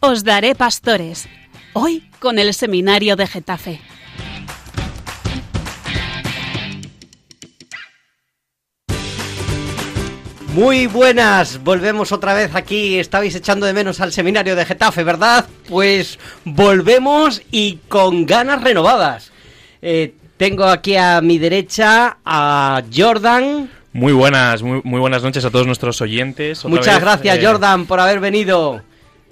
Os daré pastores. Hoy con el seminario de Getafe. Muy buenas, volvemos otra vez aquí. Estabais echando de menos al seminario de Getafe, ¿verdad? Pues volvemos y con ganas renovadas. Eh, tengo aquí a mi derecha a Jordan. Muy buenas, muy, muy buenas noches a todos nuestros oyentes. Otra Muchas vez, gracias, eh, Jordan, por haber venido.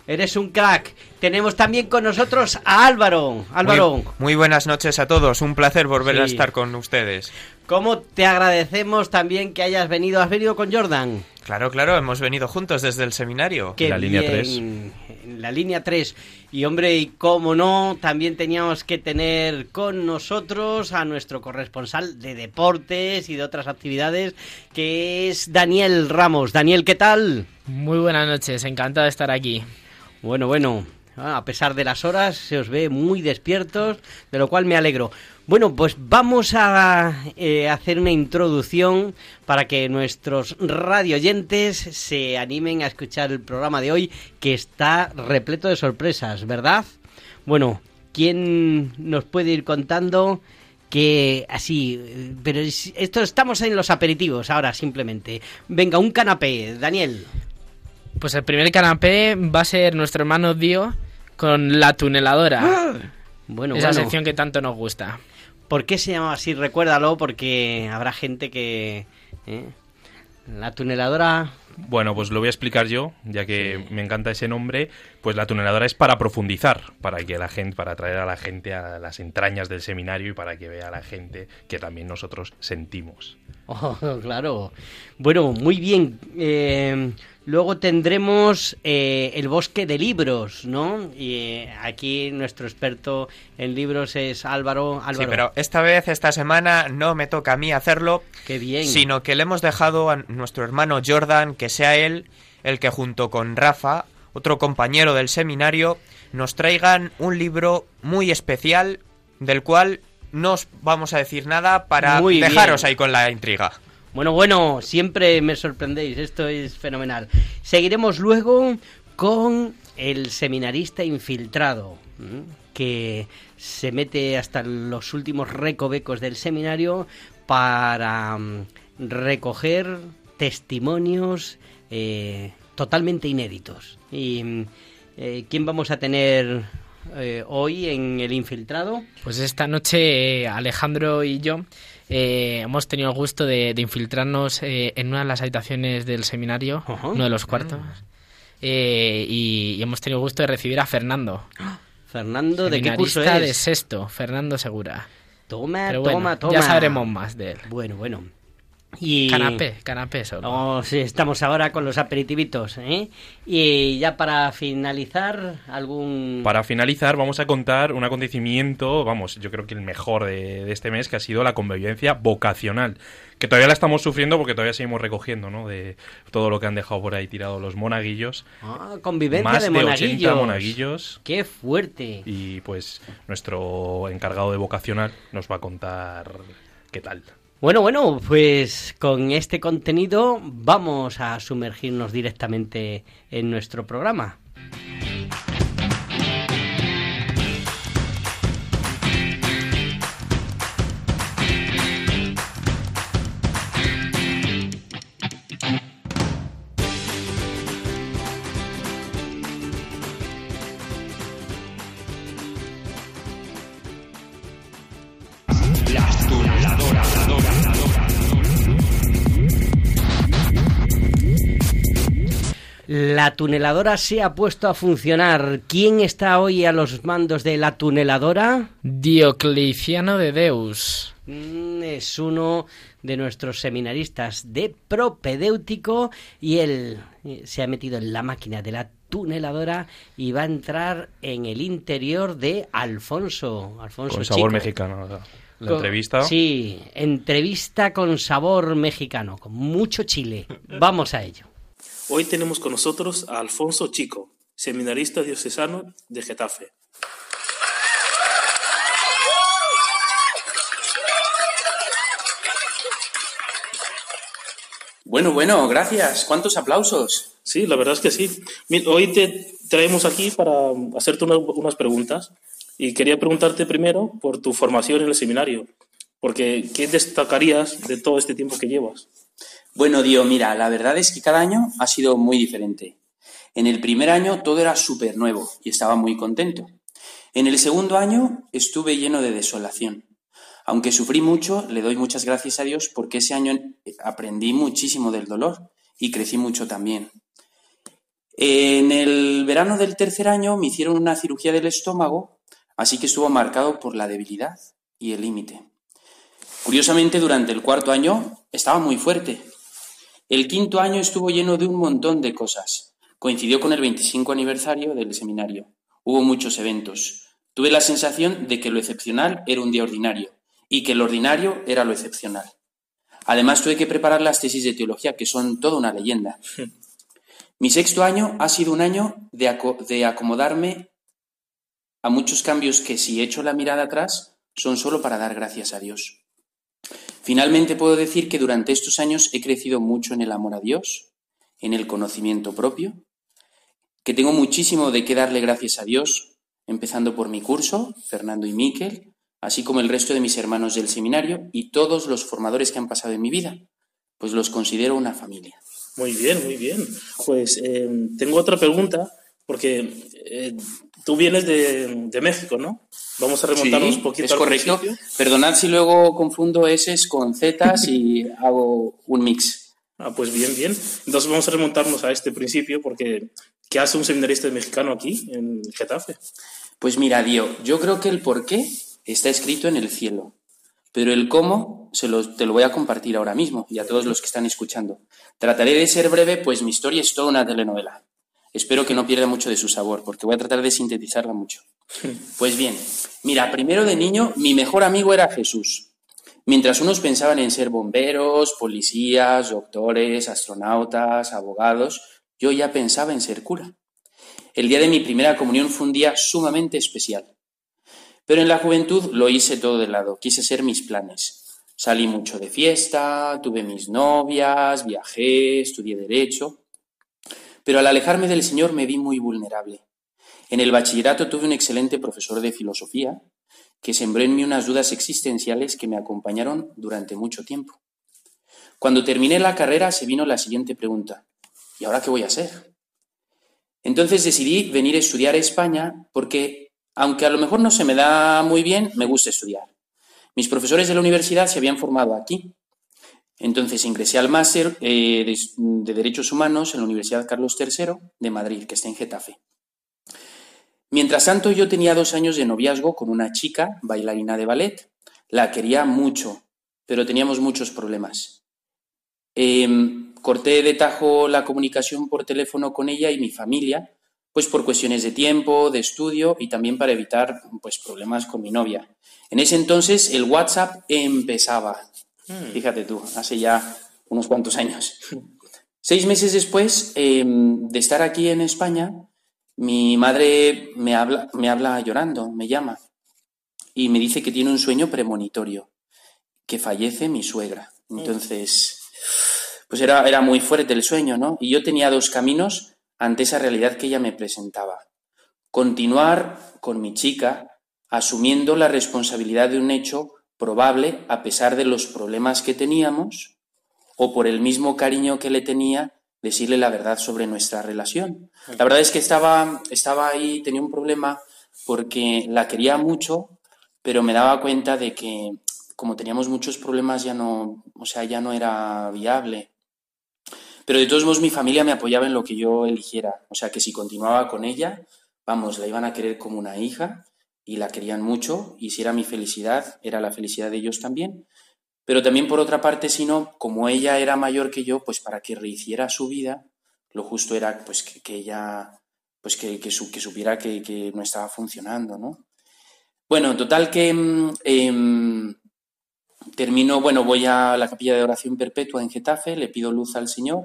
Eres un crack. Tenemos también con nosotros a Álvaro. Álvaro, Muy, muy buenas noches a todos, un placer volver a estar con ustedes. ¿cómo te agradecemos también que hayas venido? ¿Has venido con Jordan? Claro, claro, hemos venido juntos desde el seminario. Qué La línea bien. 3. En la línea 3. Y hombre, y cómo no, también teníamos que tener con nosotros a nuestro corresponsal de deportes y de otras actividades, que es Daniel Ramos. Daniel, ¿qué tal? Muy buenas noches, encantado de estar aquí. Bueno, bueno, ah, a pesar de las horas, se os ve muy despiertos, de lo cual me alegro. Bueno, pues vamos a eh, hacer una introducción para que nuestros radioyentes se animen a escuchar el programa de hoy, que está repleto de sorpresas, ¿verdad? Bueno, ¿quién nos puede ir contando que así, pero es- esto estamos en los aperitivos ahora simplemente. Venga, un canapé, Daniel. Pues el primer canapé va a ser nuestro hermano Dio con la tuneladora. Bueno, esa bueno. sección que tanto nos gusta. ¿Por qué se llama así? Recuérdalo, porque habrá gente que... ¿eh? La tuneladora... Bueno, pues lo voy a explicar yo, ya que me encanta ese nombre. Pues la tuneladora es para profundizar, para que la gente, para traer a la gente a las entrañas del seminario y para que vea a la gente que también nosotros sentimos. Oh, claro. Bueno, muy bien. Eh, luego tendremos eh, el bosque de libros, ¿no? Y eh, aquí nuestro experto en libros es Álvaro. Sí, Álvaro, pero esta vez, esta semana, no me toca a mí hacerlo, qué bien. sino que le hemos dejado a nuestro hermano Jordan que sea él el que junto con Rafa, otro compañero del seminario, nos traigan un libro muy especial del cual no os vamos a decir nada para Muy dejaros bien. ahí con la intriga. Bueno, bueno, siempre me sorprendéis, esto es fenomenal. Seguiremos luego con el seminarista infiltrado, que se mete hasta los últimos recovecos del seminario para mm, recoger testimonios eh, totalmente inéditos. ¿Y mm, eh, quién vamos a tener eh, hoy en el infiltrado? Pues esta noche Alejandro y yo eh, hemos tenido el gusto de, de infiltrarnos eh, en una de las habitaciones del seminario, uno de los cuartos. Eh, y, y hemos tenido el gusto de recibir a Fernando, Fernando, ¿de qué curso seminarista de es? sexto, Fernando Segura. Toma, Pero bueno, toma, toma. ya sabremos más de él. Bueno, bueno. Y... Canapé, canapé solo. Oh, sí, estamos ahora con los aperitivitos, ¿eh? Y ya para finalizar, algún... Para finalizar, vamos a contar un acontecimiento, vamos, yo creo que el mejor de, de este mes, que ha sido la convivencia vocacional. Que todavía la estamos sufriendo porque todavía seguimos recogiendo, ¿no? De todo lo que han dejado por ahí tirado los monaguillos. Ah, convivencia Más de de, monaguillos. 80 monaguillos. ¡Qué fuerte! Y pues nuestro encargado de vocacional nos va a contar qué tal. Bueno, bueno, pues con este contenido vamos a sumergirnos directamente en nuestro programa. La tuneladora se ha puesto a funcionar. ¿Quién está hoy a los mandos de la tuneladora? Diocleciano de Deus. Mm, Es uno de nuestros seminaristas de propedéutico y él eh, se ha metido en la máquina de la tuneladora y va a entrar en el interior de Alfonso. Alfonso Con sabor Chico. mexicano. La, la Con- entrevista. Sí, entrevista con sabor mexicano, con mucho chile. Vamos a ello. Hoy tenemos con nosotros a Alfonso Chico, seminarista diocesano de Getafe. Bueno, bueno, gracias. ¿Cuántos aplausos? Sí, la verdad es que sí. Hoy te traemos aquí para hacerte una- unas preguntas y quería preguntarte primero por tu formación en el seminario, porque ¿qué destacarías de todo este tiempo que llevas? Bueno, Dio, mira, la verdad es que cada año ha sido muy diferente. En el primer año todo era súper nuevo y estaba muy contento. En el segundo año estuve lleno de desolación. Aunque sufrí mucho, le doy muchas gracias a Dios porque ese año aprendí muchísimo del dolor y crecí mucho también. En el verano del tercer año me hicieron una cirugía del estómago, así que estuvo marcado por la debilidad y el límite. Curiosamente, durante el cuarto año estaba muy fuerte. El quinto año estuvo lleno de un montón de cosas. Coincidió con el 25 aniversario del seminario. Hubo muchos eventos. Tuve la sensación de que lo excepcional era un día ordinario y que lo ordinario era lo excepcional. Además, tuve que preparar las tesis de teología, que son toda una leyenda. Mi sexto año ha sido un año de, aco- de acomodarme a muchos cambios que, si echo la mirada atrás, son solo para dar gracias a Dios. Finalmente puedo decir que durante estos años he crecido mucho en el amor a Dios, en el conocimiento propio, que tengo muchísimo de qué darle gracias a Dios, empezando por mi curso, Fernando y Miquel, así como el resto de mis hermanos del seminario y todos los formadores que han pasado en mi vida, pues los considero una familia. Muy bien, muy bien. Pues eh, tengo otra pregunta, porque eh, tú vienes de, de México, ¿no? Vamos a remontarnos Sí, un poquito es al correcto. principio. Perdonad si luego confundo S con Z y hago un mix. Ah, pues bien, bien. Entonces vamos a remontarnos a este principio, porque ¿qué hace un seminarista mexicano aquí, en Getafe? Pues mira, Dio, yo creo que el por qué está escrito en el cielo, pero el cómo se lo- te lo voy a compartir ahora mismo y a todos los que están escuchando. Trataré de ser breve, pues mi historia es toda una telenovela. Espero que no pierda mucho de su sabor, porque voy a tratar de sintetizarla mucho. Pues bien, mira, primero de niño mi mejor amigo era Jesús. Mientras unos pensaban en ser bomberos, policías, doctores, astronautas, abogados, yo ya pensaba en ser cura. El día de mi primera comunión fue un día sumamente especial. Pero en la juventud lo hice todo de lado, quise ser mis planes. Salí mucho de fiesta, tuve mis novias, viajé, estudié derecho. Pero al alejarme del Señor me vi muy vulnerable. En el bachillerato tuve un excelente profesor de filosofía que sembró en mí unas dudas existenciales que me acompañaron durante mucho tiempo. Cuando terminé la carrera se vino la siguiente pregunta. ¿Y ahora qué voy a hacer? Entonces decidí venir a estudiar a España porque, aunque a lo mejor no se me da muy bien, me gusta estudiar. Mis profesores de la universidad se habían formado aquí. Entonces ingresé al máster eh, de, de Derechos Humanos en la Universidad Carlos III de Madrid, que está en Getafe. Mientras tanto, yo tenía dos años de noviazgo con una chica, bailarina de ballet. La quería mucho, pero teníamos muchos problemas. Em, corté de tajo la comunicación por teléfono con ella y mi familia, pues por cuestiones de tiempo, de estudio y también para evitar pues, problemas con mi novia. En ese entonces el WhatsApp empezaba. Fíjate tú, hace ya unos cuantos años. Seis meses después em, de estar aquí en España, mi madre me habla, me habla llorando, me llama y me dice que tiene un sueño premonitorio, que fallece mi suegra. Entonces, pues era, era muy fuerte el sueño, ¿no? Y yo tenía dos caminos ante esa realidad que ella me presentaba. Continuar con mi chica, asumiendo la responsabilidad de un hecho probable a pesar de los problemas que teníamos, o por el mismo cariño que le tenía, decirle la verdad sobre nuestra relación. La verdad es que estaba, estaba ahí, tenía un problema porque la quería mucho, pero me daba cuenta de que como teníamos muchos problemas ya no, o sea, ya no era viable. Pero de todos modos mi familia me apoyaba en lo que yo eligiera, o sea que si continuaba con ella, vamos, la iban a querer como una hija y la querían mucho y si era mi felicidad, era la felicidad de ellos también. Pero también por otra parte, si no, como ella era mayor que yo, pues para que rehiciera su vida, lo justo era pues que, que ella, pues que, que, su, que supiera que, que, no estaba funcionando, ¿no? Bueno, total que eh, termino, bueno, voy a la capilla de oración perpetua en Getafe, le pido luz al Señor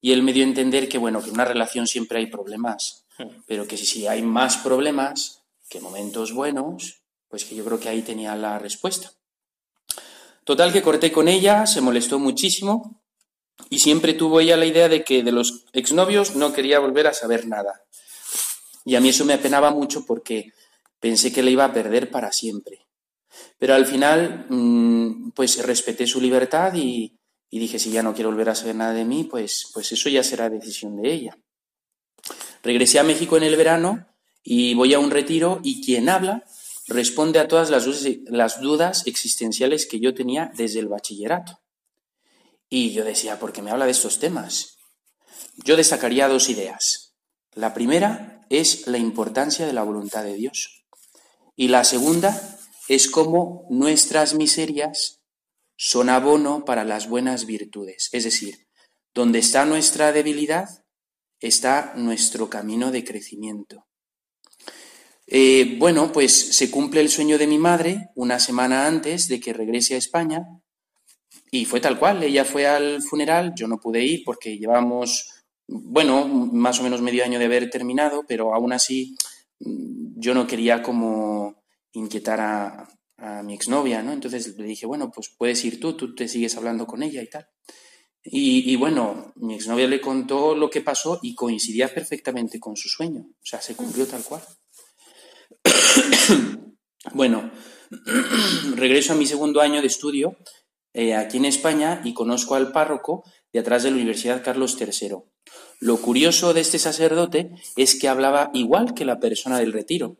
y él me dio a entender que, bueno, que en una relación siempre hay problemas, pero que si, si hay más problemas que momentos buenos, pues que yo creo que ahí tenía la respuesta. Total que corté con ella, se molestó muchísimo Y siempre tuvo ella la idea de que de los exnovios no quería volver a saber nada. Y a mí eso me apenaba mucho porque pensé que le iba a perder para siempre. Pero al final, mm, pues respeté su libertad y, y dije, si ya no quiere volver a saber nada de mí, pues, pues eso ya será decisión de ella. Regresé a México en el verano y voy a un retiro y quien habla responde a todas las dudas, existenciales que yo tenía desde el bachillerato. Y yo decía, ¿por qué me habla de estos temas? Yo destacaría dos ideas. La primera es la importancia de la voluntad de Dios. Y la segunda es cómo nuestras miserias son abono para las buenas virtudes. Es decir, donde está nuestra debilidad, está nuestro camino de crecimiento. Eh, bueno, pues se cumple el sueño de mi madre una semana antes de que regrese a España y fue tal cual. Ella fue al funeral, yo no pude ir porque llevamos, bueno, más o menos medio año de haber terminado, pero aún así mm, yo no quería como inquietar a, mi exnovia, ¿no? Entonces le dije, bueno, pues puedes ir tú, tú te sigues hablando con ella y tal. Y, y, bueno, mi exnovia le contó lo que pasó y coincidía perfectamente con su sueño. O sea, se cumplió tal cual. bueno, regreso a mi segundo año de estudio eh, aquí en España y conozco al párroco de atrás de la Universidad Carlos III. Lo curioso de este sacerdote es que hablaba igual que la persona del retiro.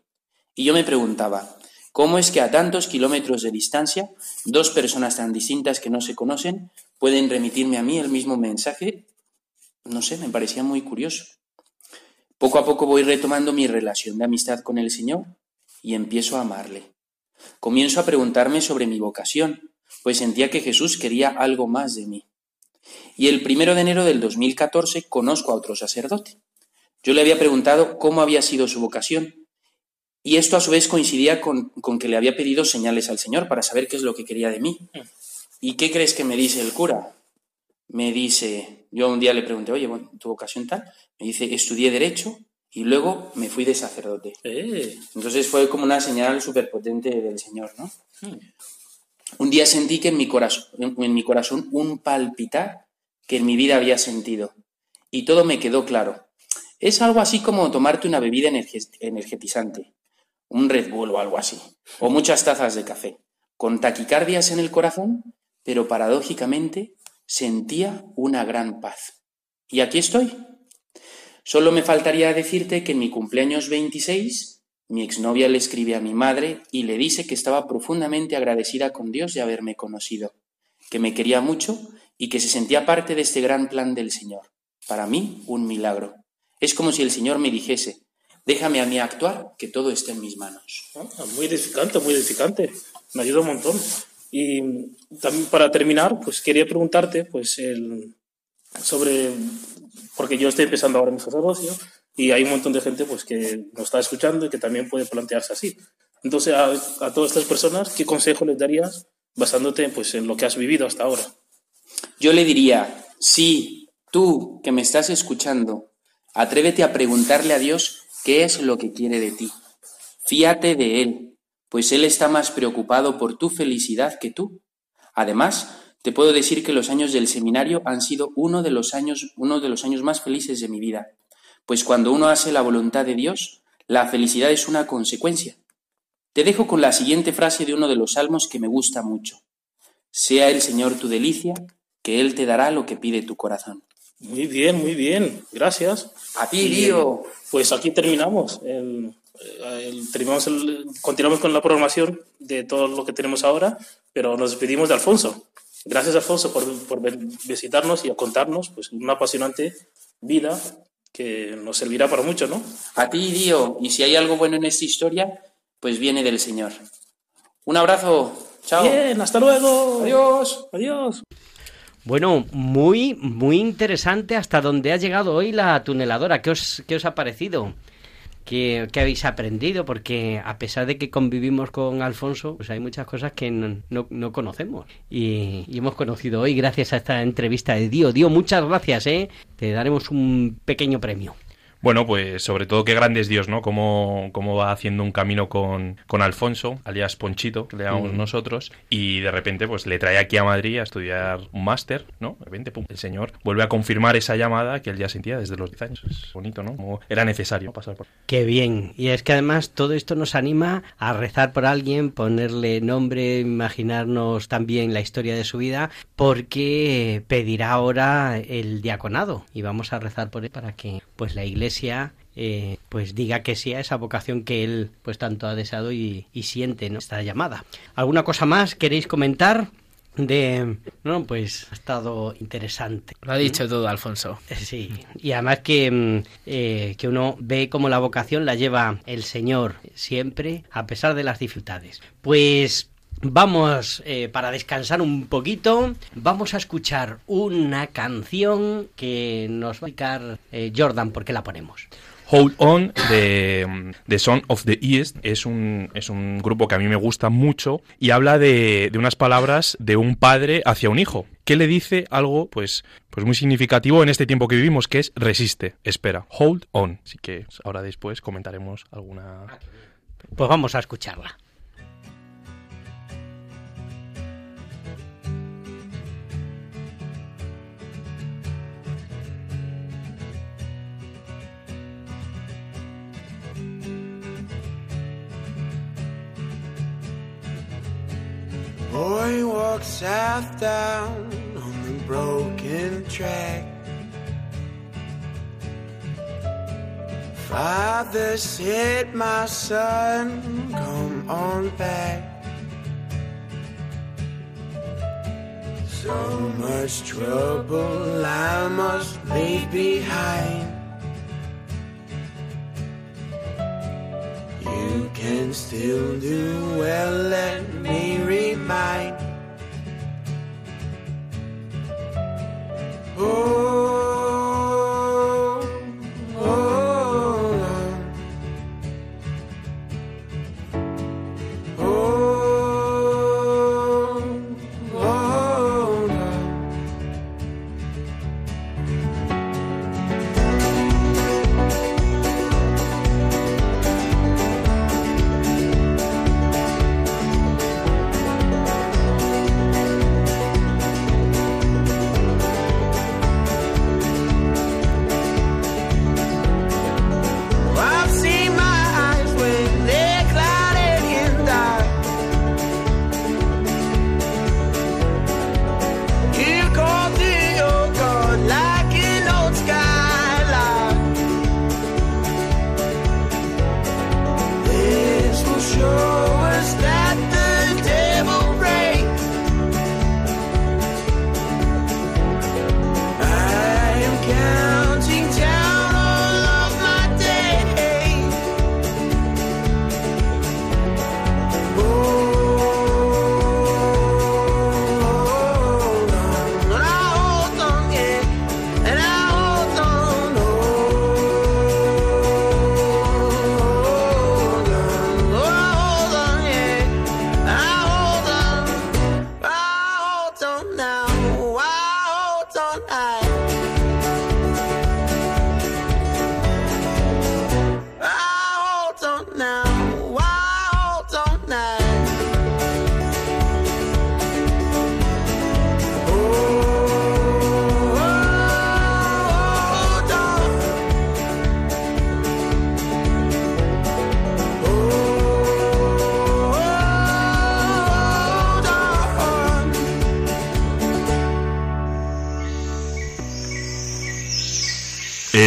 Y yo me preguntaba, ¿cómo es que a tantos kilómetros de distancia, dos personas tan distintas que no se conocen pueden remitirme a mí el mismo mensaje? No sé, me parecía muy curioso. Poco a poco voy retomando mi relación de amistad con el Señor y empiezo a amarle. Comienzo a preguntarme sobre mi vocación, pues sentía que Jesús quería algo más de mí. Y el primero de enero del 2014 conozco a otro sacerdote. Yo le había preguntado cómo había sido su vocación, y esto a su vez coincidía con, que le había pedido señales al Señor para saber qué es lo que quería de mí. ¿Y qué crees que me dice el cura? Me dice, yo un día le pregunté, oye, ¿tu vocación tal? Me dice, estudié Derecho y luego me fui de sacerdote. Eh. Entonces fue como una señal súper potente del Señor, ¿no? Hmm. Un día sentí que en mi, corazón, en mi corazón un palpitar que en mi vida había sentido. Y todo me quedó claro. Es algo así como tomarte una bebida energetizante, un Red Bull o algo así, o muchas tazas de café, con taquicardias en el corazón, pero paradójicamente sentía una gran paz. Y aquí estoy. Solo me faltaría decirte que en mi cumpleaños 26 mi exnovia le escribe a mi madre y le dice que estaba profundamente agradecida con Dios de haberme conocido, que me quería mucho y que se sentía parte de este gran plan del Señor. Para mí, un milagro. Es como si el Señor me dijese, déjame a mí actuar, que todo esté en mis manos. Ah, muy edificante, muy edificante. Me ayuda un montón. Y también para terminar, pues quería preguntarte, pues, sobre, porque yo estoy empezando ahora mi sacerdocio, y hay un montón de gente pues, que nos está escuchando y que también puede plantearse así. Entonces, a, a todas estas personas, ¿qué consejo les darías basándote pues, en lo que has vivido hasta ahora? Yo le diría, si tú que me estás escuchando, atrévete a preguntarle a Dios qué es lo que quiere de ti. Fíate de Él, pues Él está más preocupado por tu felicidad que tú. Además, te puedo decir que los años del seminario han sido uno de los años, uno de los años más felices de mi vida pues cuando uno hace la voluntad de Dios, la felicidad es una consecuencia. Te dejo con la siguiente frase de uno de los salmos que me gusta mucho. Sea el Señor tu delicia, que Él te dará lo que pide tu corazón. Muy bien, muy bien. Gracias. A ti, Dio. Pues aquí terminamos. El, el, terminamos el, continuamos con la programación de todo lo que tenemos ahora, pero nos despedimos de Alfonso. Gracias, Alfonso, por, por visitarnos y a contarnos pues, una apasionante vida que nos servirá para mucho, ¿no? A ti, Dio, y si hay algo bueno en esta historia, pues viene del Señor. Un abrazo, chao. Bien, hasta luego. Adiós. Adiós. Bueno, muy, muy interesante hasta donde ha llegado hoy la tuneladora. ¿Qué os, qué os ha parecido? ¿Qué, habéis aprendido? Porque a pesar de que convivimos con Alfonso, pues hay muchas cosas que no, no, conocemos. Y, y, hemos conocido hoy gracias a esta entrevista de Dio. Dio, muchas gracias, ¿eh? Te daremos un pequeño premio. Bueno, pues sobre todo qué grande es Dios, ¿no? Cómo, cómo va haciendo un camino con, con Alfonso, alias Ponchito, que le llamamos nosotros, y de repente pues le trae aquí a Madrid a estudiar un máster, ¿no? De repente, pum, el señor vuelve a confirmar esa llamada que él ya sentía desde los 10 años. Es bonito, ¿no? Como era necesario pasar por... Qué bien. Y es que además todo esto nos anima a rezar por alguien, ponerle nombre, imaginarnos también la historia de su vida, porque pedirá ahora el diaconado y vamos a rezar por él para que pues la iglesia eh, pues diga que sí a esa vocación que él pues tanto ha deseado y, y siente ¿no? esta llamada. ¿Alguna cosa más queréis comentar? De. No, pues ha estado interesante. Lo ha dicho todo, Alfonso. Eh, Sí, y además que, mm, eh, que uno ve cómo la vocación la lleva el Señor siempre, a pesar de las dificultades. Pues vamos, eh, para descansar un poquito, vamos a escuchar una canción que nos va a explicar eh, Jordan, ¿por qué la ponemos? Hold On de, de Son of the East es un, es un grupo que a mí me gusta mucho y habla de, de unas palabras de un padre hacia un hijo que le dice algo pues, pues muy significativo en este tiempo que vivimos que es resiste, espera, hold on. Así que ahora después comentaremos alguna... Pues vamos a escucharla. South down on the broken track. Father said, My son, come on back. So much trouble I must leave behind. You can still do well, let me remind. Oh,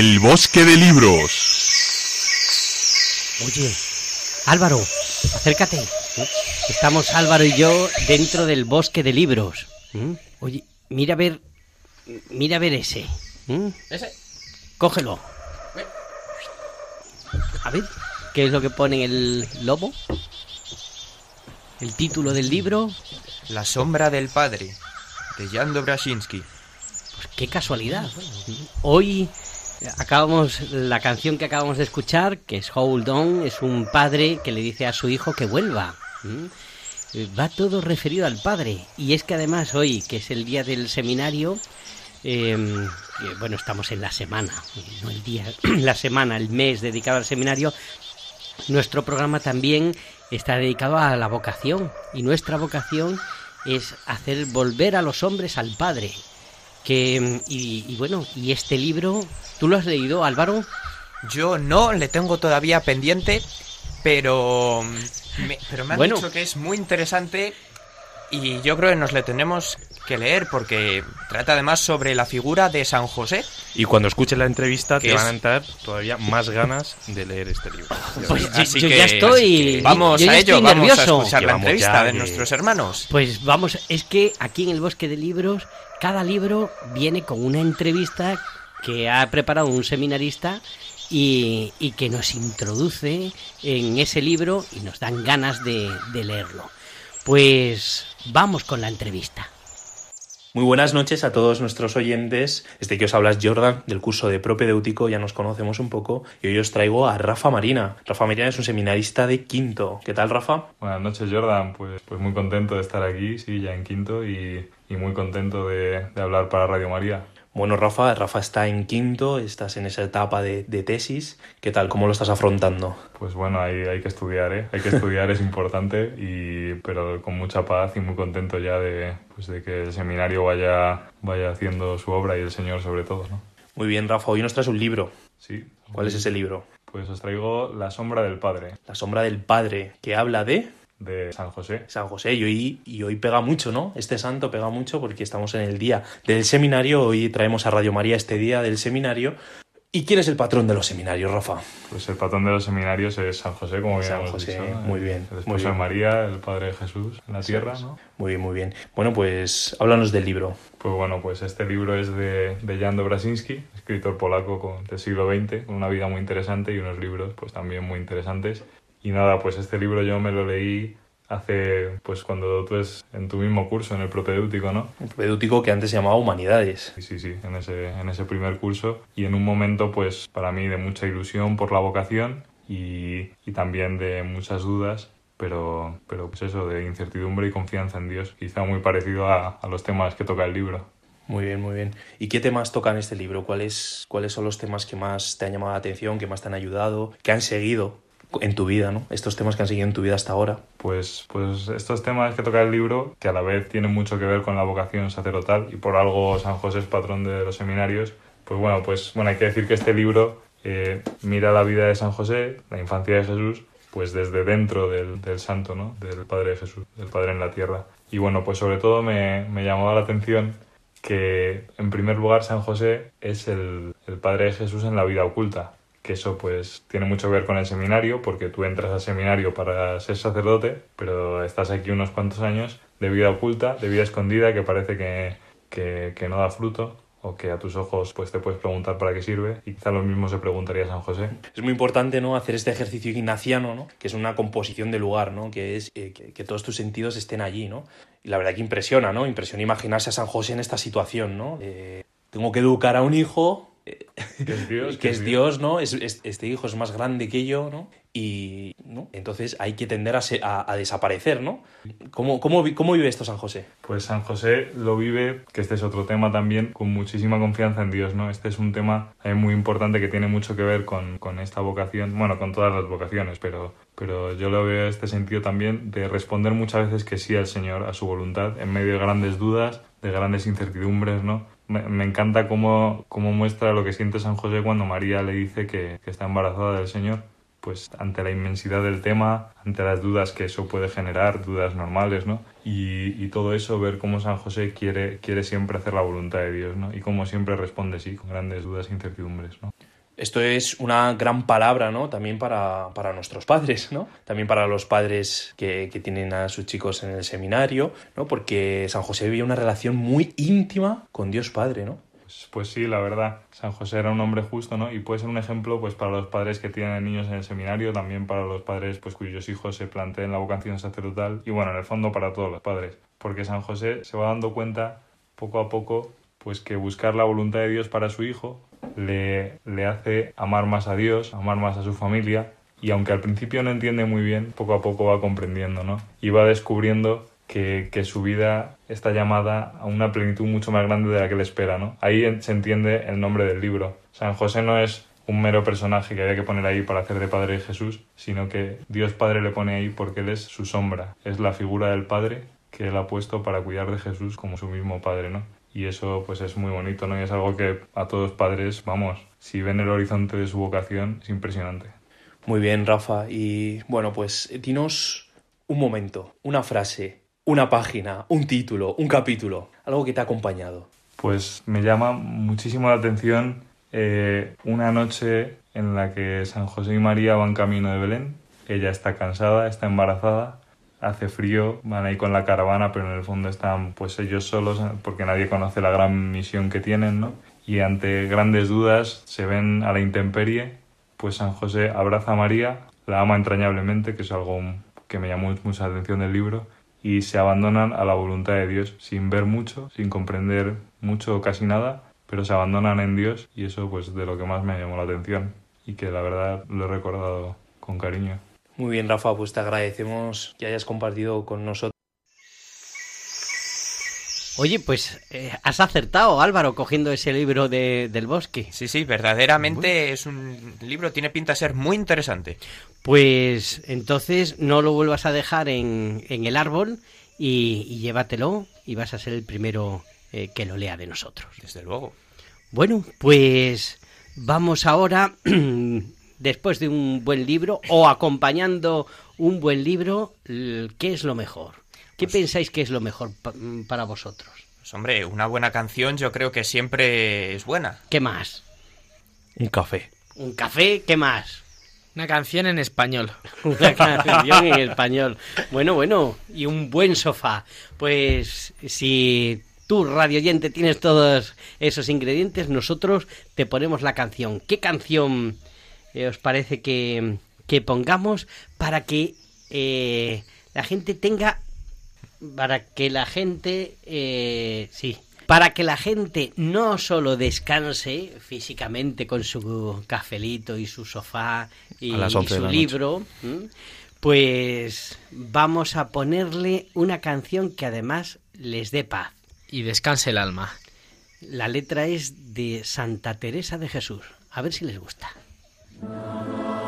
El bosque de libros. Oye, Álvaro, acércate. Estamos Álvaro y yo dentro del bosque de libros. ¿Mm? Oye, mira a ver, mira a ver ese. ¿Mm? Ese. Cógelo. A ver, ¿qué es lo que pone el lobo? El título del libro. La sombra del padre, de Jan Dobraszynski. Pues qué casualidad. Hoy acabamos la canción que acabamos de escuchar, que es Hold On, es un padre que le dice a su hijo que vuelva. Va todo referido al padre. Y es que además hoy, que es el día del seminario, eh, bueno, estamos en la semana, no el día, la semana, el mes dedicado al seminario, nuestro programa también está dedicado a la vocación y nuestra vocación es hacer volver a los hombres al Padre. Que, y, y bueno, y este libro, ¿tú lo has leído, Álvaro? Yo no, le tengo todavía pendiente, pero me, pero me han Bueno. dicho que es muy interesante y yo creo que nos le tenemos que leer porque trata además sobre la figura de San José. Y cuando escuches la entrevista te van a entrar todavía más ganas de leer este libro. Pues yo- Así yo que- ya estoy. que vamos yo ya a ello, estoy vamos nervioso. a escuchar la entrevista ya de de- nuestros hermanos. Pues vamos, es que aquí en el Bosque de Libros, cada libro viene con una entrevista que ha preparado un seminarista y, y que nos introduce en ese libro y nos dan ganas de, de leerlo. Pues vamos con la entrevista. Muy buenas noches a todos nuestros oyentes. Este que os habla es Jordan del curso de propedéutico, ya nos conocemos un poco. Y hoy os traigo a Rafa Marina. Rafa Marina es un seminarista de quinto. ¿Qué tal, Rafa? Buenas noches, Jordan. Pues, pues muy contento de estar aquí, sí, ya en quinto y, y muy contento de, de hablar para Radio María. Bueno, Rafa, Rafa está en quinto, estás en esa etapa de, de tesis. ¿Qué tal? ¿Cómo lo estás afrontando? Pues bueno, hay, hay que estudiar, ¿eh? Hay que estudiar, es importante, y, pero con mucha paz y muy contento ya de, pues de que el seminario vaya, vaya haciendo su obra y el Señor sobre todo, ¿no? Muy bien, Rafa, hoy nos traes un libro. Sí. ¿Cuál es ese libro? Pues os traigo La sombra del Padre, La sombra del Padre, que habla de de San José. San José. Y hoy, y hoy pega mucho, ¿no? Este santo pega mucho porque estamos en el día del seminario. Hoy traemos a Radio María este día del seminario. ¿Y quién es el patrón de los seminarios, Rafa? Pues el patrón de los seminarios es San José, como bien San José, dicho. muy bien, El muy esposo de María, el Padre de Jesús en la tierra, ¿no? Muy bien, muy bien. Bueno, pues háblanos del libro. Pues bueno, pues este libro es de, de Jan Dobrasinski, escritor polaco con- del siglo XX, con una vida muy interesante y unos libros pues también muy interesantes. Y nada, pues este libro yo me lo leí hace, pues cuando tú es en tu mismo curso, en el propedéutico, ¿no? Un propedéutico que antes se llamaba Humanidades. Sí, sí, sí, en ese, en ese primer curso. Y en un momento, pues para mí, de mucha ilusión por la vocación y, y también de muchas dudas, pero, pero pues eso, de incertidumbre y confianza en Dios. Quizá muy parecido a, a los temas que toca el libro. Muy bien, muy bien. ¿Y qué temas tocan este libro? ¿Cuáles, ¿Cuáles son los temas que más te han llamado la atención, que más te han ayudado, que han seguido en tu vida, ¿no? Estos temas que han seguido en tu vida hasta ahora. Pues, pues estos temas que toca el libro, que a la vez tienen mucho que ver con la vocación sacerdotal y por algo San José es patrón de los seminarios, pues bueno, pues bueno, hay que decir que este libro eh, mira la vida de San José, la infancia de Jesús, pues desde dentro del, santo, ¿no? Del Padre de Jesús, del Padre en la tierra. Y bueno, pues sobre todo me, me llamó la atención que en primer lugar San José es el Padre de Jesús en la vida oculta, que eso pues tiene mucho que ver con el seminario, porque tú entras al seminario para ser sacerdote, pero estás aquí unos cuantos años de vida oculta, de vida escondida, que parece que, que, no da fruto, o que a tus ojos pues te puedes preguntar para qué sirve, y quizá lo mismo se preguntaría San José. Es muy importante, ¿no? Hacer este ejercicio ignaciano, ¿no? Que es una composición de lugar, ¿no? Que es eh, que, todos tus sentidos estén allí, ¿no? Y la verdad que impresiona, ¿no? Impresiona imaginarse a San José en esta situación, ¿no? Eh, tengo que educar a un hijo Que es Dios, que es Dios, ¿no? Es, es- este hijo es más grande que yo, ¿no? Y, ¿no? Entonces hay que tender a, se- a- a desaparecer, ¿no? ¿Cómo, cómo, ¿Cómo vive esto San José? Pues San José lo vive, que este es otro tema también, con muchísima confianza en Dios, ¿no? Este es un tema eh, muy importante que tiene mucho que ver con, con esta vocación, bueno, con todas las vocaciones, pero, pero yo lo veo en este sentido también de responder muchas veces que sí al Señor, a su voluntad, en medio de grandes dudas, de grandes incertidumbres, ¿no? Me, encanta cómo, cómo muestra lo que siente San José cuando María le dice que, está embarazada del Señor pues ante la inmensidad del tema, ante las dudas que eso puede generar, dudas normales, ¿no? Y, y todo eso, ver cómo San José quiere, quiere siempre hacer la voluntad de Dios, ¿no? Y cómo siempre responde sí, con grandes dudas e incertidumbres, ¿no? Esto es una gran palabra, ¿no? También para, para nuestros padres, ¿no? También para los padres que, que tienen a sus chicos en el seminario, ¿no? Porque San José vivía una relación muy íntima con Dios Padre, ¿no? Pues, pues sí, la verdad, San José era un hombre justo, ¿no? Y puede ser un ejemplo, pues, para los padres que tienen niños en el seminario, también para los padres, pues, cuyos hijos se planteen la vocación sacerdotal, y bueno, en el fondo para todos los padres, porque San José se va dando cuenta, poco a poco, pues, que buscar la voluntad de Dios para su hijo le, le hace amar más a Dios, amar más a su familia, y aunque al principio no entiende muy bien, poco a poco va comprendiendo, ¿no? Y va descubriendo que, que su vida está llamada a una plenitud mucho más grande de la que él espera, ¿no? Ahí se entiende el nombre del libro. San José no es un mero personaje que había que poner ahí para hacer de padre de Jesús, sino que Dios Padre le pone ahí porque él es su sombra, es la figura del Padre que él ha puesto para cuidar de Jesús como su mismo Padre, ¿no? Y eso pues es muy bonito, ¿no? Y es algo que a todos padres, vamos, si ven el horizonte de su vocación, es impresionante. Muy bien, Rafa. Y bueno, pues dinos un momento, una frase, una página, un título, un capítulo, algo que te ha acompañado. Pues me llama muchísimo la atención eh, una noche en la que San José y María van camino de Belén. Ella está cansada, está embarazada, hace frío, van ahí con la caravana, pero en el fondo están pues ellos solos porque nadie conoce la gran misión que tienen, ¿no? Y ante grandes dudas se ven a la intemperie, pues San José abraza a María, la ama entrañablemente, que es algo que me llamó mucha atención del libro, y se abandonan a la voluntad de Dios sin ver mucho, sin comprender mucho o casi nada, pero se abandonan en Dios y eso pues de lo que más me llamó la atención y que la verdad lo he recordado con cariño. Muy bien, Rafa, pues te agradecemos que hayas compartido con nosotros. Oye, pues eh, has acertado, Álvaro, cogiendo ese libro de- del bosque. Sí, sí, verdaderamente es un libro, tiene pinta de ser muy interesante. Pues entonces no lo vuelvas a dejar en, en el árbol y, y llévatelo y vas a ser el primero eh, que lo lea de nosotros. Desde luego. Bueno, pues vamos ahora, después de un buen libro o acompañando un buen libro, ¿qué es lo mejor? ¿Qué pensáis que es lo mejor pa- para vosotros? Pues hombre, una buena canción yo creo que siempre es buena. ¿Qué más? Un café. ¿Un café? ¿Qué más? Una canción en español. Una canción en español. Bueno, bueno, y un buen sofá. Pues si tú, radio oyente, tienes todos esos ingredientes, nosotros te ponemos la canción. ¿Qué canción eh, os parece que, que pongamos para que eh, la gente tenga... Para que la gente... eh, sí. Para que la gente no solo descanse físicamente con su cafelito y su sofá y, A las y 11 de su noche. libro, pues vamos a ponerle una canción que además les dé paz. Y descanse el alma. La letra es de Santa Teresa de Jesús. A ver si les gusta. you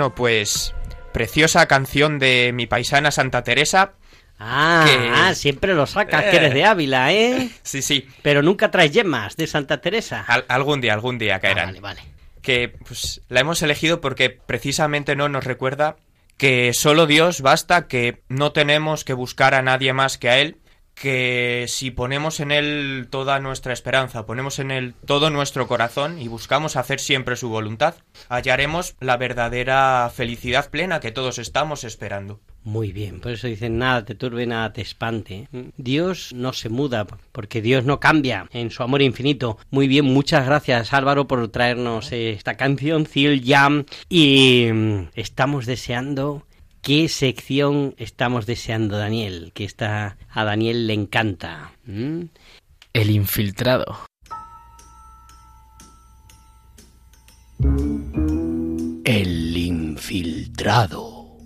Bueno, pues preciosa canción de mi paisana Santa Teresa. Ah, que- ah, siempre lo sacas, que eres de Ávila, ¿eh? Sí, sí. Pero nunca traes yemas de Santa Teresa. Al- algún día, algún día caerán. Ah, vale, vale. Que pues, la hemos elegido porque precisamente no nos recuerda que solo Dios basta, que no tenemos que buscar a nadie más que a Él, que si ponemos en Él toda nuestra esperanza, ponemos en Él todo nuestro corazón y buscamos hacer siempre su voluntad, hallaremos la verdadera felicidad plena que todos estamos esperando. Muy bien, por eso dicen nada te turbe, nada te espante. Dios no se muda, porque Dios no cambia en su amor infinito. Muy bien, muchas gracias Álvaro por traernos esta canción, Cil Jam. Y mm, estamos deseando... ¿Qué sección estamos deseando, Daniel? Que esta a Daniel le encanta. El infiltrado. El infiltrado.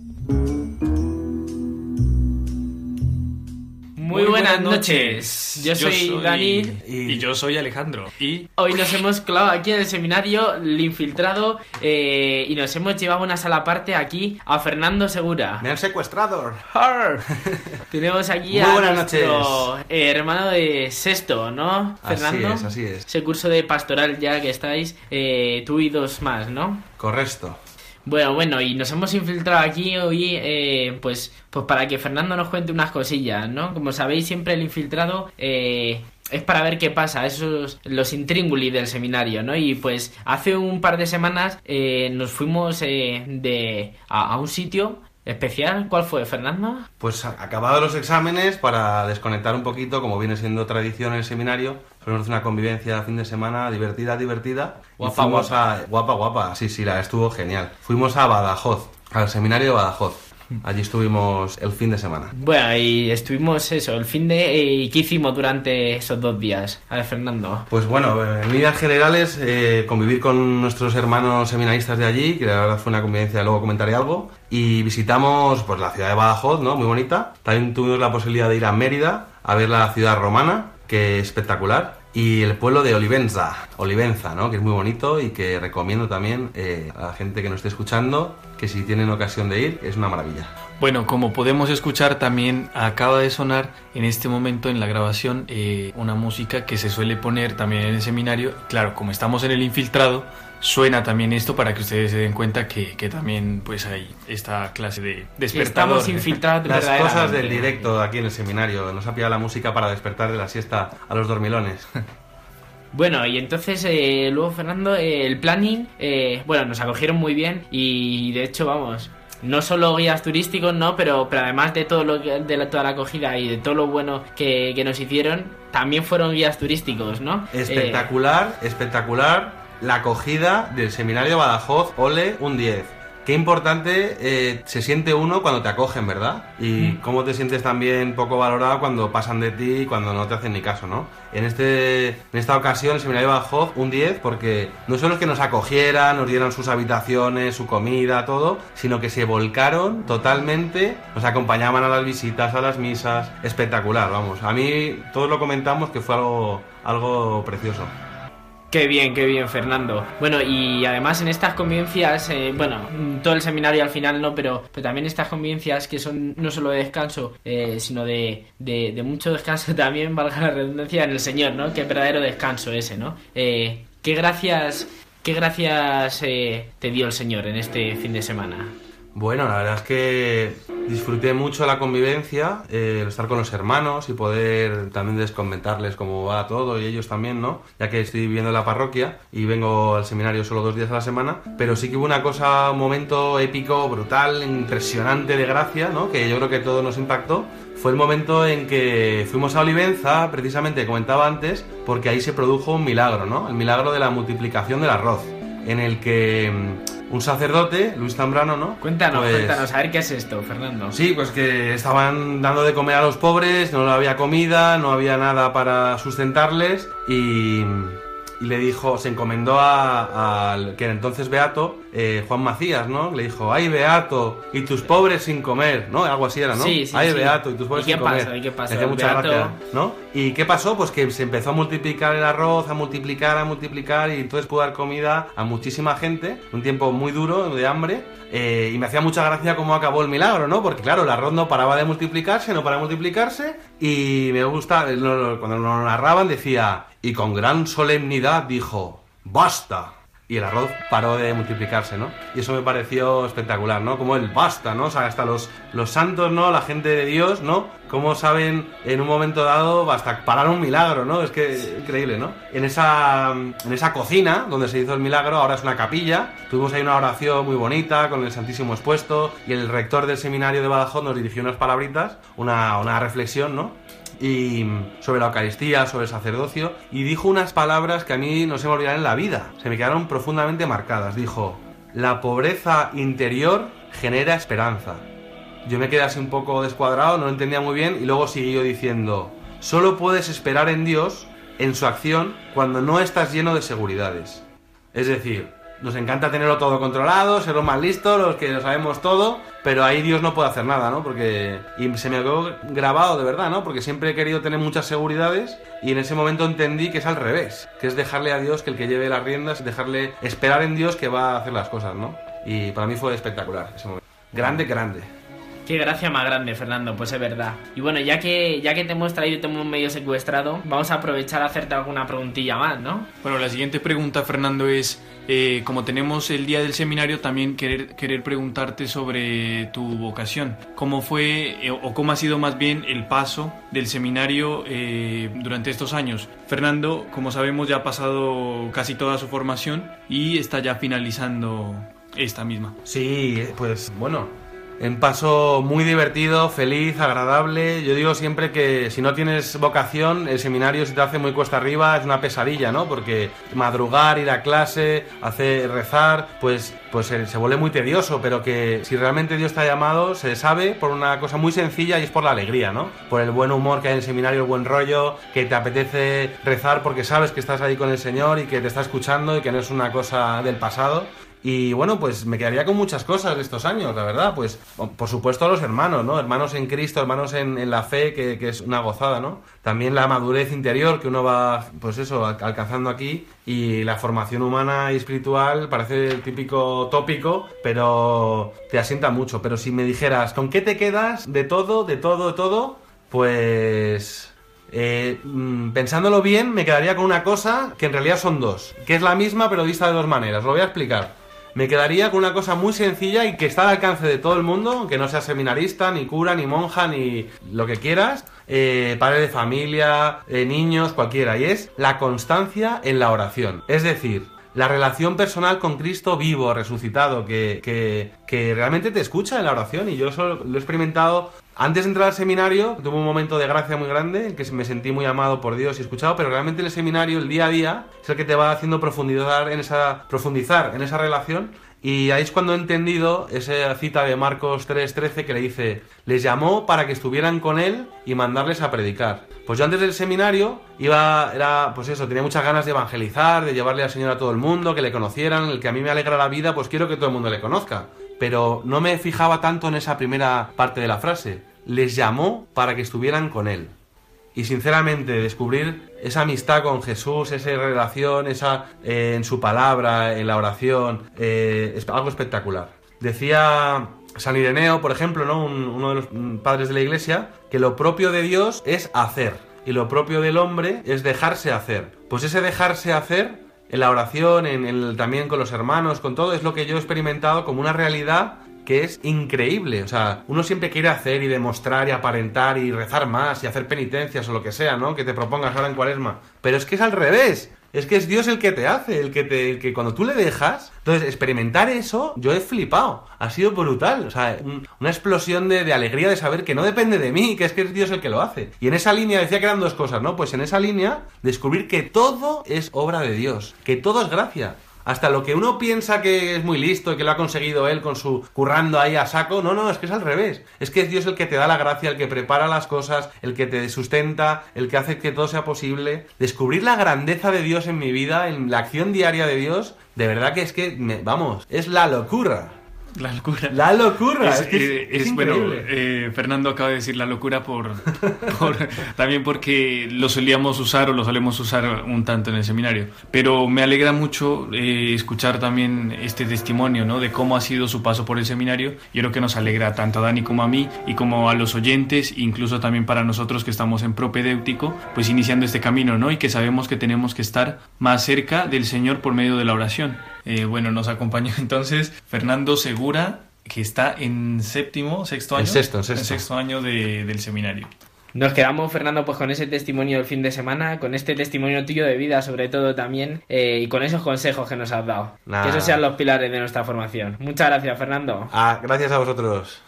Muy buenas noches. Yo soy Dani. Y yo soy Alejandro. Y Hoy nos hemos clavado aquí en el seminario, el infiltrado, eh, y nos hemos llevado a una sala aparte aquí a Fernando Segura. Me han secuestrado. Tenemos aquí Muy a buenas nuestro eh, hermano de sexto, ¿no, Así Fernando? es, así es. Ese curso de pastoral ya que estáis, eh, tú y dos más, ¿no? Correcto. Bueno, bueno, y nos hemos infiltrado aquí hoy, eh, pues, pues para que Fernando nos cuente unas cosillas, ¿no? Como sabéis, siempre el infiltrado eh, es para ver qué pasa, esos los intríngulis del seminario, ¿no? Y pues hace un par de semanas eh, nos fuimos eh, de a, a un sitio especial. ¿Cuál fue, Fernando? Pues acabados los exámenes, para desconectar un poquito, como viene siendo tradición en el seminario, fuimos a hacer una convivencia fin de semana divertida, divertida. y Guapa, fuimos guapa. a. Guapa, guapa. Sí, sí, la estuvo genial. Fuimos a Badajoz, al seminario de Badajoz. Allí estuvimos el fin de semana. Bueno, y estuvimos eso, el fin de... eh, ¿Y qué hicimos durante esos dos días? A ver, Fernando. Pues bueno, en líneas generales, eh, convivir con nuestros hermanos seminaristas de allí, que la verdad fue una convivencia, luego comentaré algo, y visitamos pues la ciudad de Badajoz, ¿no? Muy bonita. También tuvimos la posibilidad de ir a Mérida, a ver la ciudad romana, que es espectacular, y el pueblo de Olivenza, Olivenza, ¿no? Que es muy bonito y que recomiendo también eh, a la gente que nos esté escuchando, que si tienen ocasión de ir, es una maravilla. bueno, como podemos escuchar, también acaba de sonar en este momento en la grabación eh, una música que se suele poner también en el seminario. Claro, como estamos en el infiltrado, suena también esto para que ustedes se den cuenta que, que también pues hay esta clase de despertador. Estamos infiltrados Las cosas del directo aquí en el seminario. Nos ha pillado la música para despertar de la siesta a los dormilones. Bueno, y entonces eh, luego Fernando, eh, el planning, eh, bueno, nos acogieron muy bien y de hecho, vamos, no solo guías turísticos, no, pero, pero además de todo lo que- de la, toda la acogida y de todo lo bueno que, que nos hicieron, también fueron guías turísticos, ¿no? Eh, Espectacular, espectacular. La acogida del seminario Badajoz, ole, un 10. Qué importante eh, se siente uno cuando te acogen, ¿verdad? Y cómo te sientes también poco valorado cuando pasan de ti y cuando no te hacen ni caso, ¿no? En, este, en esta ocasión, el seminario Badajoz, un 10, porque no solo es que nos acogieran, nos dieran sus habitaciones, su comida, todo, sino que se volcaron totalmente, nos acompañaban a las visitas, a las misas, espectacular, vamos. A mí todos lo comentamos que fue algo, algo precioso. Qué bien, qué bien, Fernando. Bueno, y además en estas convivencias, eh, bueno, todo el seminario al final no, pero, pero también estas convivencias que son no solo de descanso, eh, sino de, de, de mucho descanso también, valga la redundancia, en el Señor, ¿no? Qué verdadero descanso ese, ¿no? Eh, qué gracias, qué gracias eh, te dio el Señor en este fin de semana. Bueno, la verdad es que disfruté mucho la convivencia, eh, estar con los hermanos y poder también descomentarles cómo va todo y ellos también, ¿no? Ya que estoy viviendo en la parroquia y vengo al seminario solo dos días a la semana, pero sí que hubo una cosa, un momento épico, brutal, impresionante de gracia, ¿no? Que yo creo que todo nos impactó. Fue el momento en que fuimos a Olivenza, precisamente comentaba antes, porque ahí se produjo un milagro, ¿no? El milagro de la multiplicación del arroz, en el que mm, un sacerdote, Luis Zambrano, ¿no? Cuéntanos, Pues- cuéntanos, a ver qué es esto, Fernando. Sí, pues que estaban dando de comer a los pobres, no había comida, no había nada para sustentarles y, y le dijo, se encomendó al que era entonces Beato, eh, Juan Macías, ¿no? Le dijo, ay beato, y tus pobres sin comer, ¿no? Algo así era, ¿no? Sí, sí, ay sí. beato, y tus pobres ¿Y qué sin comer. pasó? ¿Y qué pasó? El mucha beato- gracia, ¿no? ¿Y qué pasó? Pues que se empezó a multiplicar el arroz, a multiplicar, a multiplicar, y entonces pudo dar comida a muchísima gente, un tiempo muy duro, de hambre, eh, y me hacía mucha gracia cómo acabó el milagro, ¿no? Porque claro, el arroz no paraba de multiplicarse, no paraba de multiplicarse, y me gusta, cuando lo narraban decía, y con gran solemnidad dijo, ¡basta! Y el arroz paró de multiplicarse, ¿no? Y eso me pareció espectacular, ¿no? Como el basta, ¿no? O sea, hasta los, los santos, ¿no? La gente de Dios, ¿no? Cómo saben en un momento dado hasta parar un milagro, ¿no? Es que increíble, ¿no? En esa, en esa cocina donde se hizo el milagro, ahora es una capilla. Tuvimos ahí una oración muy bonita con el Santísimo expuesto y el rector del seminario de Badajoz nos dirigió unas palabritas, una, una reflexión, ¿no? Y sobre la Eucaristía, sobre el sacerdocio, y dijo unas palabras que a mí no se me olvidarán en la vida, se me quedaron profundamente marcadas. Dijo, la pobreza interior genera esperanza. Yo me quedé así un poco descuadrado, no lo entendía muy bien, y luego siguió diciendo, solo puedes esperar en Dios, en su acción, cuando no estás lleno de seguridades. Es decir, nos encanta tenerlo todo controlado, ser los más listos, los que lo sabemos todo, pero ahí Dios no puede hacer nada, ¿no? Porque y se me quedó grabado de verdad, ¿no? Porque siempre he querido tener muchas seguridades y en ese momento entendí que es al revés, que es dejarle a Dios que el que lleve las riendas, dejarle esperar en Dios que va a hacer las cosas, ¿no? Y para mí fue espectacular ese momento. Grande, grande. Qué gracia más grande, Fernando, pues es verdad. Y bueno, ya que, ya que te hemos traído y te hemos medio secuestrado, vamos a aprovechar a hacerte alguna preguntilla más, ¿no? Bueno, la siguiente pregunta, Fernando, es, eh, como tenemos el día del seminario, también querer, querer preguntarte sobre tu vocación. ¿Cómo fue eh, o cómo ha sido más bien el paso del seminario eh, durante estos años? Fernando, como sabemos, ya ha pasado casi toda su formación y está ya finalizando esta misma. Sí, pues bueno, en paso muy divertido, feliz, agradable. Yo digo siempre que si no tienes vocación, el seminario se te hace muy cuesta arriba, es una pesadilla, ¿no? Porque madrugar, ir a clase, hacer rezar, pues, pues se, se vuelve muy tedioso, pero que si realmente Dios te ha llamado, se sabe por una cosa muy sencilla y es por la alegría, ¿no? Por el buen humor que hay en el seminario, el buen rollo, que te apetece rezar porque sabes que estás ahí con el Señor y que te está escuchando y que no es una cosa del pasado. Y bueno, pues me quedaría con muchas cosas de estos años, la verdad. Pues por supuesto los hermanos, ¿no? Hermanos en Cristo, hermanos en, la fe, que, que es una gozada, ¿no? También la madurez interior que uno va, pues eso, al- alcanzando aquí. Y la formación humana y espiritual parece el típico tópico, pero te asienta mucho. Pero si me dijeras, ¿con qué te quedas de todo, de todo, de todo? Pues... Eh, mm, pensándolo bien, me quedaría con una cosa que en realidad son dos, que es la misma pero vista de dos maneras. Lo voy a explicar. Me quedaría con una cosa muy sencilla y que está al alcance de todo el mundo, que no sea seminarista, ni cura, ni monja, ni lo que quieras, eh, padre de familia, eh, niños, cualquiera, y es la constancia en la oración. Es decir, la relación personal con Cristo vivo, resucitado, que, que, que realmente te escucha en la oración. Y yo eso lo he experimentado antes de entrar al seminario. Tuve un momento de gracia muy grande, en que me sentí muy amado por Dios y escuchado, pero realmente en el seminario, el día a día, es el que te va haciendo profundizar en esa, profundizar en esa relación. Y ahí es cuando he entendido esa cita de Marcos 3:13 que le dice, les llamó para que estuvieran con él y mandarles a predicar. Pues yo antes del seminario iba, era, pues eso, tenía muchas ganas de evangelizar, de llevarle al Señor a todo el mundo, que le conocieran, el que a mí me alegra la vida, pues quiero que todo el mundo le conozca. Pero no me fijaba tanto en esa primera parte de la frase. Les llamó para que estuvieran con él. Y sinceramente, descubrir esa amistad con Jesús, esa relación, esa eh, en su palabra, en la oración, eh, es algo espectacular. Decía San Ireneo, por ejemplo, ¿no? Un- uno de los mm, padres de la iglesia, que lo propio de Dios es hacer y lo propio del hombre es dejarse hacer. Pues ese dejarse hacer en la oración, en el, también con los hermanos, con todo, es lo que yo he experimentado como una realidad que es increíble. O sea, uno siempre quiere hacer y demostrar y aparentar y rezar más y hacer penitencias o lo que sea, ¿no? Que te propongas ahora en cuaresma. Pero es que es al revés. Es que es Dios el que te hace, el que te, el que cuando tú le dejas. Entonces, experimentar eso, yo he flipado. Ha sido brutal. O sea, un- una explosión de, de alegría de saber que no depende de mí, que es que es Dios el que lo hace. Y en esa línea decía que eran dos cosas, ¿no? Pues en esa línea, descubrir que todo es obra de Dios, que todo es gracia. Hasta lo que uno piensa que es muy listo y que lo ha conseguido él con su currando ahí a saco, no, no, es que es al revés. Es que es Dios el que te da la gracia, el que prepara las cosas, el que te sustenta, el que hace que todo sea posible. Descubrir la grandeza de Dios en mi vida, en la acción diaria de Dios, de verdad que es que, me- vamos, es la locura. La locura. La locura. Es, es que es- eh, es es, bueno, eh, Fernando acaba de decir la locura por, por- también porque lo solíamos usar o lo solemos usar un tanto en el seminario. Pero me alegra mucho eh, escuchar también este testimonio, ¿no? De cómo ha sido su paso por el seminario. Yo creo que nos alegra tanto a Dani como a mí y como a los oyentes, incluso también para nosotros que estamos en propedéutico, pues iniciando este camino, ¿no? Y que sabemos que tenemos que estar más cerca del Señor por medio de la oración. Eh, bueno, nos acompañó entonces Fernando Segura, que está en séptimo, sexto En año. sexto, en sexto. año de- del seminario. Nos quedamos, Fernando, pues con ese testimonio del fin de semana, con este testimonio tuyo de vida, sobre todo también, eh, y con esos consejos que nos has dado. Nah. Que esos sean los pilares de nuestra formación. Muchas gracias, Fernando. Ah, gracias a vosotros.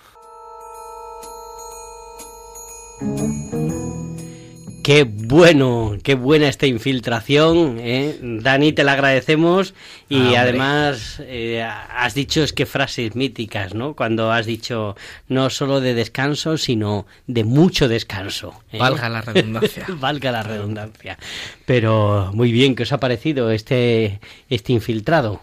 Qué bueno, qué buena esta infiltración, ¿eh? Dani, te la agradecemos y Ah, además eh, has dicho es que frases míticas, ¿no? Cuando has dicho no solo de descanso, sino de mucho descanso. ¿eh? Valga la redundancia. Valga la redundancia. Pero muy bien, ¿qué os ha parecido este, este infiltrado?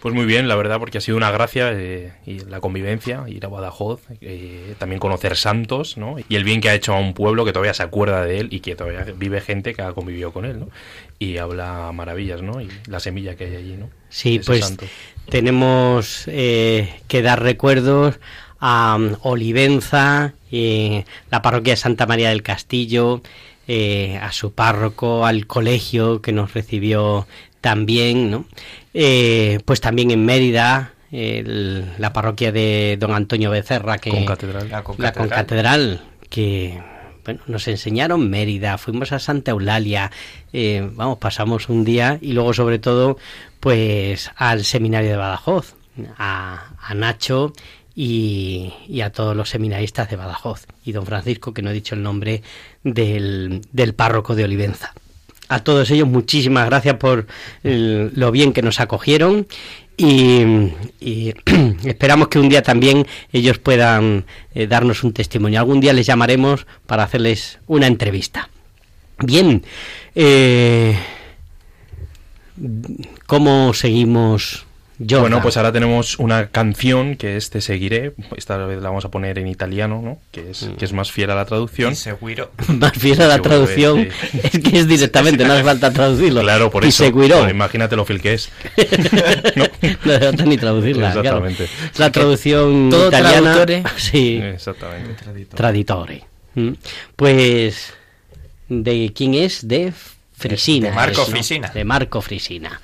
Pues muy bien, la verdad, porque ha sido una gracia eh, y la convivencia, ir a Badajoz, eh, también conocer santos, ¿no? Y el bien que ha hecho a un pueblo que todavía se acuerda de él y que todavía vive gente que ha convivido con él, ¿no? Y habla maravillas, ¿no? Y la semilla que hay allí, ¿no? Sí, pues santo. tenemos eh, que dar recuerdos a um, Olivenza, eh, la parroquia de Santa María del Castillo, eh, a su párroco, al colegio que nos recibió también, ¿no? Eh, pues también en Mérida, el- la parroquia de don Antonio Becerra, que Concatedral. La concatedral, que bueno, nos enseñaron Mérida, fuimos a Santa Eulalia, eh, vamos, pasamos un día y luego sobre todo pues al seminario de Badajoz, a, a Nacho y, y a todos los seminaristas de Badajoz y don Francisco, que no he dicho el nombre del, del párroco de Olivenza. A todos ellos muchísimas gracias por lo bien que nos acogieron y, y esperamos que un día también ellos puedan eh, darnos un testimonio. Algún día les llamaremos para hacerles una entrevista. Bien, eh, ¿cómo seguimos? Bueno, pues ahora tenemos una canción que es Te seguiré. Esta vez la vamos a poner en italiano, ¿no? Que es, que es más fiel a la traducción. Y seguro. más fiel a la traducción es que es directamente, no hace falta traducirlo. Claro, por y eso. Bueno, imagínate lo fiel que es. no hace falta ni traducirla. claro. Exactamente. La traducción todo italiana. traductore. Sí, Exactamente. traditore. Mm. Pues, ¿de quién es? De Frisina. De Marco es, ¿no? Frisina. De Marco Frisina.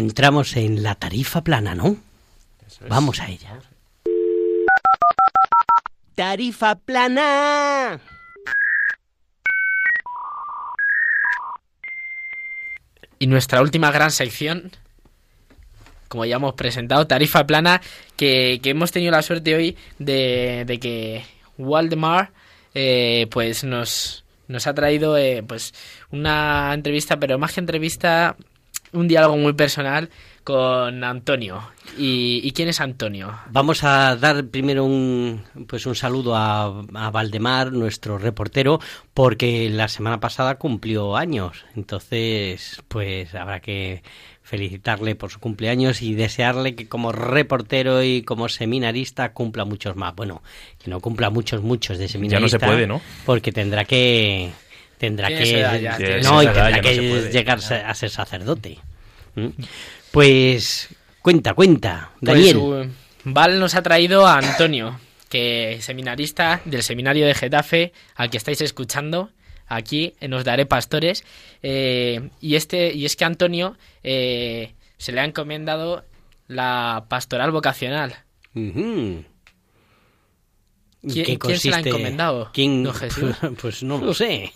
Entramos en la tarifa plana, ¿no? Vamos a ella. Tarifa plana. Y nuestra última gran sección, como ya hemos presentado, tarifa plana, que, que hemos tenido la suerte hoy de, de que Waldemar eh, pues nos, nos ha traído eh, pues una entrevista, pero más que entrevista, un diálogo muy personal con Antonio. ¿Y, y quién es Antonio? Vamos a dar primero un, pues un saludo a, a Valdemar, nuestro reportero, porque la semana pasada cumplió años. Entonces, pues habrá que felicitarle por su cumpleaños y desearle que como reportero y como seminarista cumpla muchos más. Bueno, que no cumpla muchos, muchos de seminarista. se puede, ¿no? Porque tendrá que... Tendrá que... ya, no, y tendrá ya que llegar a ser sacerdote. Pues cuenta, cuenta, Pues, Daniel. uh, Val nos ha traído a Antonio, que es seminarista del seminario de Getafe, al que estáis escuchando aquí en Os Daré Pastores. Eh, y, este, y es que a Antonio eh, se le ha encomendado la pastoral vocacional. Ujú. ¿Y ¿Quién- qué quién se la ha encomendado, ¿Quién? don Jesús? Pues no lo sé.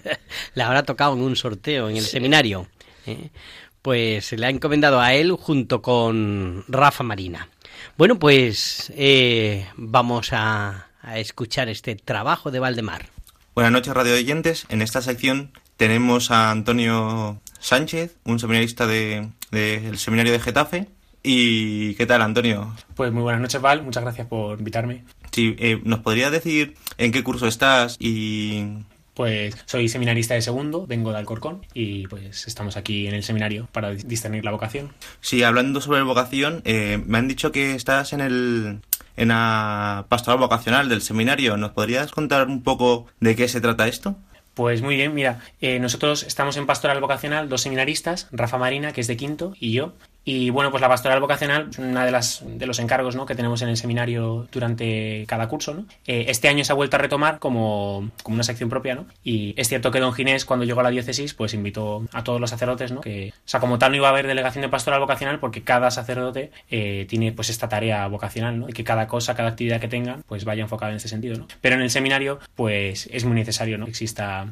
Le habrá tocado en un sorteo en el seminario. ¿eh? Pues se le ha encomendado a él junto con Rafa Marina. Bueno, pues eh, vamos a, a escuchar este trabajo de Valdemar. Buenas noches, radio oyentes. En esta sección tenemos a Antonio Sánchez, un seminarista de- del seminario de Getafe. ¿Y qué tal, Antonio? Pues muy buenas noches, Val. Muchas gracias por invitarme. Sí, eh, ¿nos podrías decir en qué curso estás y Pues soy seminarista de segundo, vengo de Alcorcón y pues estamos aquí en el seminario para dis- discernir la vocación. Sí, hablando sobre vocación, eh, me han dicho que estás en el en la pastoral vocacional del seminario. ¿Nos podrías contar un poco de qué se trata esto? Pues muy bien, mira, eh, nosotros estamos en pastoral vocacional, dos seminaristas, Rafa Marina, que es de quinto, y yo. Y bueno, pues la pastoral vocacional es una de las de los encargos ¿no? que tenemos en el seminario durante cada curso. ¿no? Eh, este año se ha vuelto a retomar como, como una sección propia, ¿no? Y es cierto que don Ginés, cuando llegó a la diócesis, pues invitó a todos los sacerdotes, ¿no? Que, o sea, como tal no iba a haber delegación de pastoral vocacional porque cada sacerdote eh, tiene pues esta tarea vocacional, ¿no? Y que cada cosa, cada actividad que tengan, pues vaya enfocada en este sentido, ¿no? Pero en el seminario, pues es muy necesario, ¿no? Que exista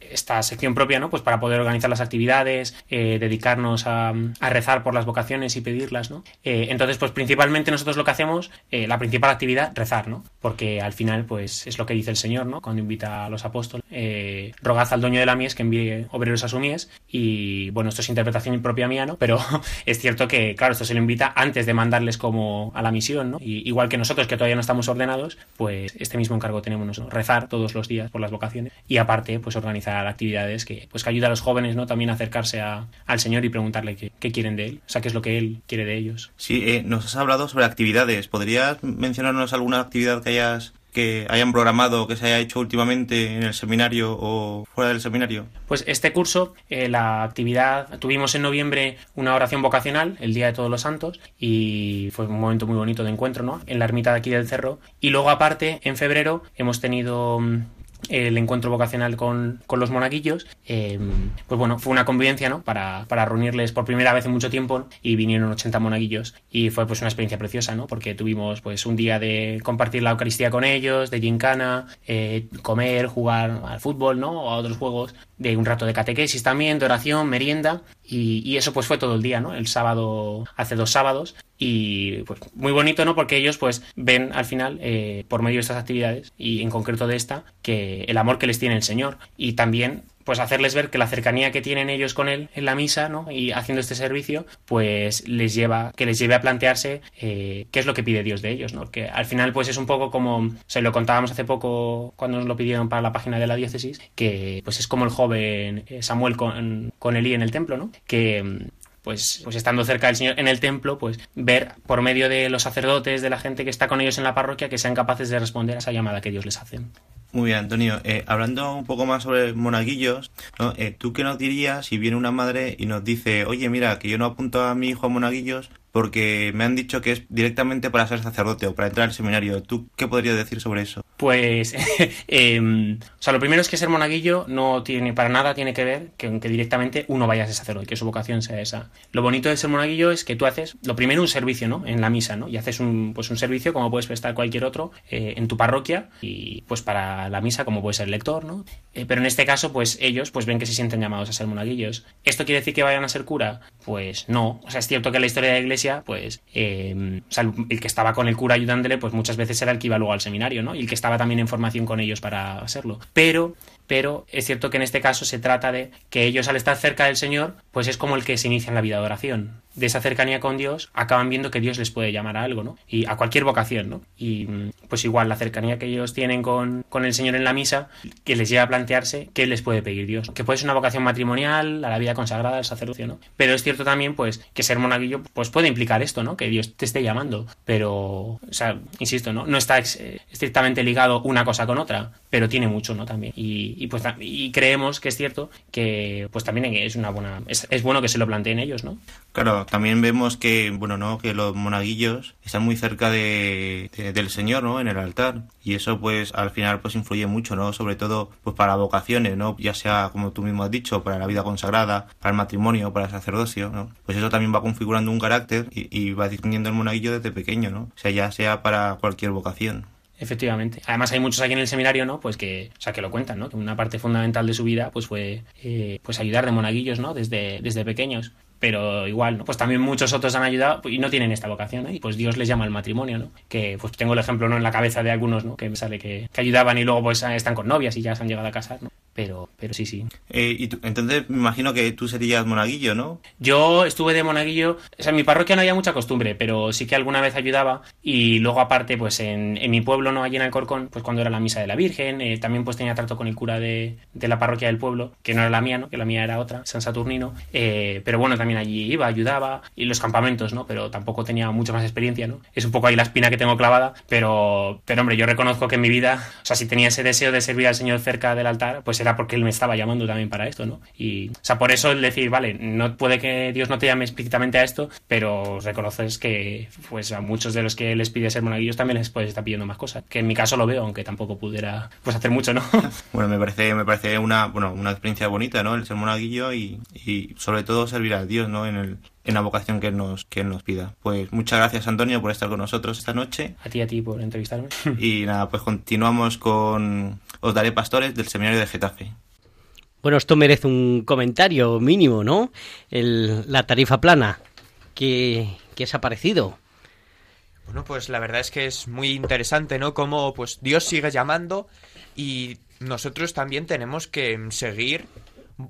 esta sección propia, ¿no? Pues para poder organizar las actividades, eh, dedicarnos a, a rezar por las vocaciones y pedirlas, ¿no? Eh, entonces, pues principalmente nosotros lo que hacemos, eh, la principal actividad, rezar, ¿no? Porque al final, pues es lo que dice el Señor, ¿no? Cuando invita a los apóstoles, eh, rogad al dueño de la mies que envíe obreros a su mies y, bueno, esto es interpretación propia mía, ¿no? Pero es cierto que, claro, esto se lo invita antes de mandarles como a la misión, ¿no? Y, igual que nosotros, que todavía no estamos ordenados, pues este mismo encargo tenemos nosotros, rezar todos los días por las vocaciones y aparte, pues organizar actividades que, pues, que ayuda a los jóvenes, ¿no? También a acercarse a- al Señor y preguntarle qué, qué quieren de Él, o sea, qué es lo que Él quiere de ellos. Sí, eh, nos has hablado sobre actividades. ¿Podrías mencionarnos alguna actividad que hayas que hayan programado que se haya hecho últimamente en el seminario o fuera del seminario? Pues este curso, eh, la actividad, tuvimos en noviembre una oración vocacional, el Día de Todos los Santos, y fue un momento muy bonito de encuentro, ¿no? En la ermita de aquí del Cerro. Y luego, aparte, en febrero hemos tenido mm, el encuentro vocacional con, con los monaguillos. eh, pues bueno, fue una convivencia, ¿no? Para, para reunirles por primera vez en mucho tiempo y vinieron 80 monaguillos y fue pues una experiencia preciosa, ¿no? Porque tuvimos pues un día de compartir la Eucaristía con ellos, de gincana, eh, comer, jugar al fútbol, ¿no? O a otros juegos, de un rato de catequesis también, de oración, merienda y, y eso pues fue todo el día, ¿no? El sábado, hace dos sábados y pues muy bonito, ¿no? Porque ellos pues ven al final, eh, por medio de estas actividades y en concreto de esta, que el amor que les tiene el Señor y también pues hacerles ver que la cercanía que tienen ellos con él en la misa, ¿no? Y haciendo este servicio, pues les lleva, que les lleve a plantearse eh, qué es lo que pide Dios de ellos, ¿no? Que al final, pues es un poco como, se lo contábamos hace poco cuando nos lo pidieron para la página de la diócesis, que pues es como el joven eh, Samuel con, con Elí en el templo, ¿no? Que pues, pues estando cerca del Señor en el templo, pues ver por medio de los sacerdotes, de la gente que está con ellos en la parroquia, que sean capaces de responder a esa llamada que Dios les hace. Muy bien, Antonio. Eh, hablando un poco más sobre monaguillos, ¿no? Eh, ¿tú qué nos dirías si viene una madre y nos dice, oye, mira, que yo no apunto a mi hijo a monaguillos porque me han dicho que es directamente para ser sacerdote o para entrar al seminario. ¿Tú qué podrías decir sobre eso? Pues, em, o sea, lo primero es que ser monaguillo no tiene para nada tiene que ver que, que directamente uno vaya a ser sacerdote, que su vocación sea esa. Lo bonito de ser monaguillo es que tú haces, lo primero, un servicio, ¿no? En la misa, ¿no? Y haces un, pues un servicio como puedes prestar cualquier otro eh, en tu parroquia y pues para la misa como puede ser lector, ¿no? Eh, pero en este caso, pues ellos pues ven que se sienten llamados a ser monaguillos. ¿Esto quiere decir que vayan a ser cura? Pues no. O sea, es cierto que en la historia de la iglesia, pues el, el que estaba con el cura ayudándole, pues muchas veces era el que iba luego al seminario, ¿no? Y el que estaba también en formación con ellos para hacerlo. Pero pero es cierto que en este caso se trata de que ellos al estar cerca del Señor, pues es como el que se inicia en la vida de oración. De esa cercanía con Dios, acaban viendo que Dios les puede llamar a algo, ¿no? Y a cualquier vocación, ¿no? Y mm, pues igual la cercanía que ellos tienen con, con el Señor en la misa, que les lleva a plantearse qué les puede pedir Dios. Que puede ser una vocación matrimonial, a la vida consagrada, al sacerdocio, ¿no? Pero es cierto también, pues, que ser monaguillo, pues puede implicar esto, ¿no? Que Dios te esté llamando. Pero, o sea, insisto, ¿no? No está eh, estrictamente ligado una cosa con otra, pero tiene mucho, ¿no? También. Y, y pues y creemos que es cierto que pues también es una buena es bueno que se lo planteen ellos, ¿no? Claro, también vemos que, bueno, ¿no? Que los monaguillos están muy cerca de, de- del Señor, ¿no? En el altar. Y eso, pues, al final, pues, influye mucho, ¿no? Sobre todo, pues, para vocaciones, ¿no? Ya sea, como tú mismo has dicho, para la vida consagrada, para el matrimonio, para el sacerdocio, ¿no? Pues eso también va configurando un carácter y, va definiendo el monaguillo desde pequeño, ¿no? O sea, ya sea para cualquier vocación. Efectivamente. Además hay muchos aquí en el seminario, ¿no? Pues que, o sea, que lo cuentan, ¿no? Que una parte fundamental de su vida, pues fue, eh, pues ayudar de monaguillos, ¿no? Desde, desde pequeños. Pero igual, ¿no? Pues también muchos otros han ayudado y no tienen esta vocación. Y pues Dios les llama al matrimonio, ¿no? Que pues tengo el ejemplo, ¿no? En la cabeza de algunos, ¿no? Que me sale que, que ayudaban y luego pues están con novias y ya se han llegado a casar, ¿no? Pero, pero sí, sí. Eh, y tú- entonces, me imagino que tú serías monaguillo, ¿no? Yo estuve de monaguillo, o sea, en mi parroquia no había mucha costumbre, pero sí que alguna vez ayudaba y luego aparte, pues en, en mi pueblo, no allí en Alcorcón, pues cuando era la misa de la Virgen, eh, también pues tenía trato con el cura de, de la parroquia del pueblo, que no era la mía, ¿no? Que la mía era otra, San Saturnino, eh, pero bueno, también allí iba, ayudaba y los campamentos, ¿no? Pero tampoco tenía mucha más experiencia, ¿no? Es un poco ahí la espina que tengo clavada, pero, pero hombre, yo reconozco que en mi vida, o sea, si tenía ese deseo de servir al Señor cerca del altar, pues era porque Él me estaba llamando también para esto, ¿no? Y, o sea, por eso el decir, vale, no puede que Dios no te llame explícitamente a esto, pero reconoces que, pues a muchos de los que les pide ser monaguillos también les puedes estar pidiendo más cosas, que en mi caso lo veo, aunque tampoco pudiera, pues hacer mucho, ¿no? Bueno, me parece, me parece una, bueno, una experiencia bonita, ¿no? El ser monaguillo y, y sobre todo servir a Dios, ¿no? En el, en la vocación que él nos, que nos pida. Pues muchas gracias, Antonio, por estar con nosotros esta noche. A ti, a ti, por entrevistarme. Y nada, pues continuamos con Os daré pastores del seminario de Getafe. Bueno, esto merece un comentario mínimo, ¿no? El- la tarifa plana. ¿Qué, qué os ha parecido? Bueno, pues la verdad es que es muy interesante, ¿no? Cómo pues Dios sigue llamando y nosotros también tenemos que seguir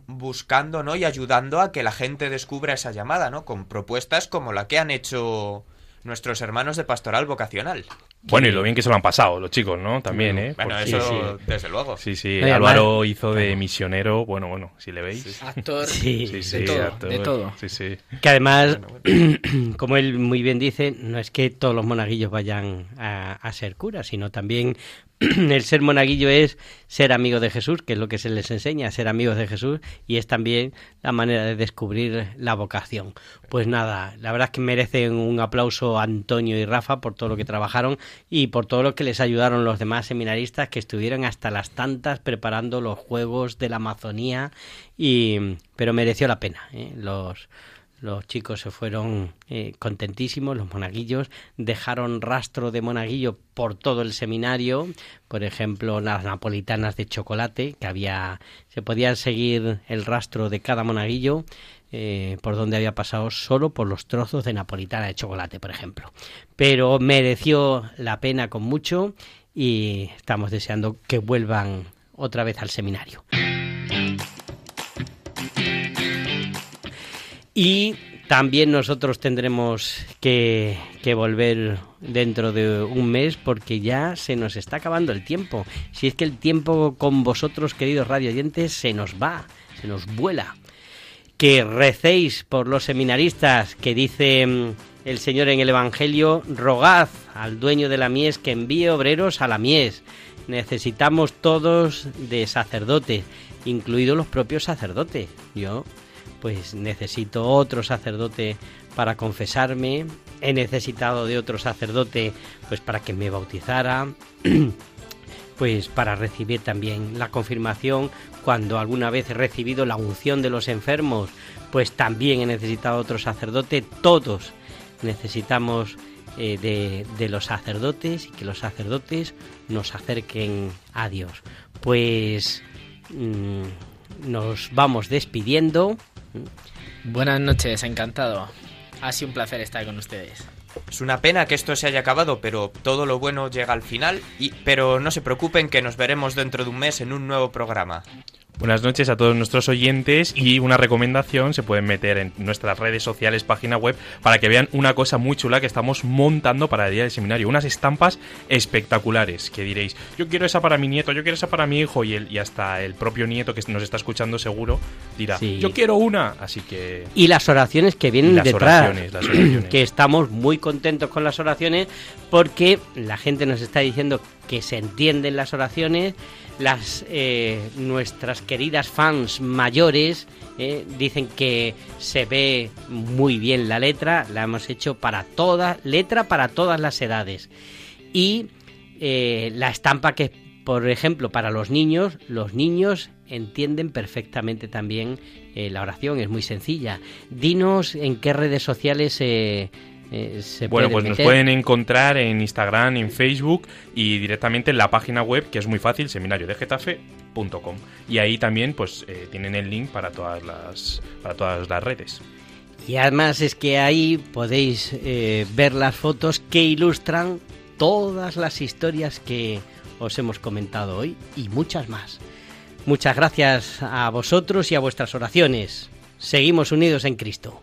buscando, ¿no? Y ayudando a que la gente descubra esa llamada, ¿no? Con propuestas como la que han hecho nuestros hermanos de Pastoral Vocacional. Bueno, y lo bien que se lo han pasado los chicos, ¿no? También, ¿eh? Bueno, Porque- eso desde luego. Sí, sí. Oye, Álvaro además- hizo de misionero, bueno, bueno, si le veis. Actor, Sí, Sí, de sí, todo, actor. de todo. Sí, sí. Que además, como él muy bien dice, no es que todos los monaguillos vayan a, a ser curas, sino también el ser monaguillo es ser amigo de Jesús, que es lo que se les enseña, ser amigos de Jesús, y es también la manera de descubrir la vocación. Pues nada, la verdad es que merecen un aplauso a Antonio y Rafa por todo lo que trabajaron y por todo lo que les ayudaron los demás seminaristas que estuvieron hasta las tantas preparando los juegos de la Amazonía, y, pero mereció la pena. ¿eh? Los, los chicos se fueron eh, contentísimos, los monaguillos dejaron rastro de monaguillo por todo el seminario, por ejemplo, las napolitanas de chocolate, que había, se podía seguir el rastro de cada monaguillo eh, por donde había pasado solo por los trozos de napolitana de chocolate, por ejemplo. Pero mereció la pena con mucho y estamos deseando que vuelvan otra vez al seminario. Y también nosotros tendremos que, volver dentro de un mes porque ya se nos está acabando el tiempo. Si es que el tiempo con vosotros, queridos radio oyentes, se nos va, se nos vuela. Que recéis por los seminaristas que dice mm, el Señor en el Evangelio, rogad al dueño de la mies que envíe obreros a la mies. Necesitamos todos de sacerdotes, incluidos los propios sacerdotes. Yo pues necesito otro sacerdote para confesarme, he necesitado de otro sacerdote pues para que me bautizara, pues para recibir también la confirmación cuando alguna vez he recibido la unción de los enfermos, pues también he necesitado otro sacerdote, todos necesitamos eh, de, de los sacerdotes y que los sacerdotes nos acerquen a Dios. Pues mm, nos vamos despidiendo. Buenas noches, encantado. Ha sido un placer estar con ustedes. Es una pena que esto se haya acabado, pero todo lo bueno llega al final. Y, pero no se preocupen que nos veremos dentro de un mes en un nuevo programa. Buenas noches a todos nuestros oyentes y una recomendación, se pueden meter en nuestras redes sociales, página web, para que vean una cosa muy chula que estamos montando para el día del seminario, unas estampas espectaculares, que diréis, yo quiero esa para mi nieto, yo quiero esa para mi hijo y, el, y hasta el propio nieto que nos está escuchando seguro dirá, Sí. yo quiero una, así que... Y las oraciones que vienen las detrás. oraciones, las oraciones. Que estamos muy contentos con las oraciones porque la gente nos está diciendo que se entienden las oraciones. Las eh, nuestras queridas fans mayores eh, dicen que se ve muy bien la letra. La hemos hecho para todas, letra para todas las edades. Y eh, la estampa que, por ejemplo, para los niños, los niños entienden perfectamente también eh, la oración, es muy sencilla. Dinos en qué redes sociales eh, se Bueno, pues nos pueden encontrar en Instagram, en Facebook y directamente en la página web que es muy fácil, seminariodegetafe.com. Y ahí también pues eh, tienen el link para todas las para todas las redes. Y además es que ahí podéis eh, ver las fotos que ilustran todas las historias que os hemos comentado hoy y muchas más. Muchas gracias a vosotros y a vuestras oraciones. Seguimos unidos en Cristo.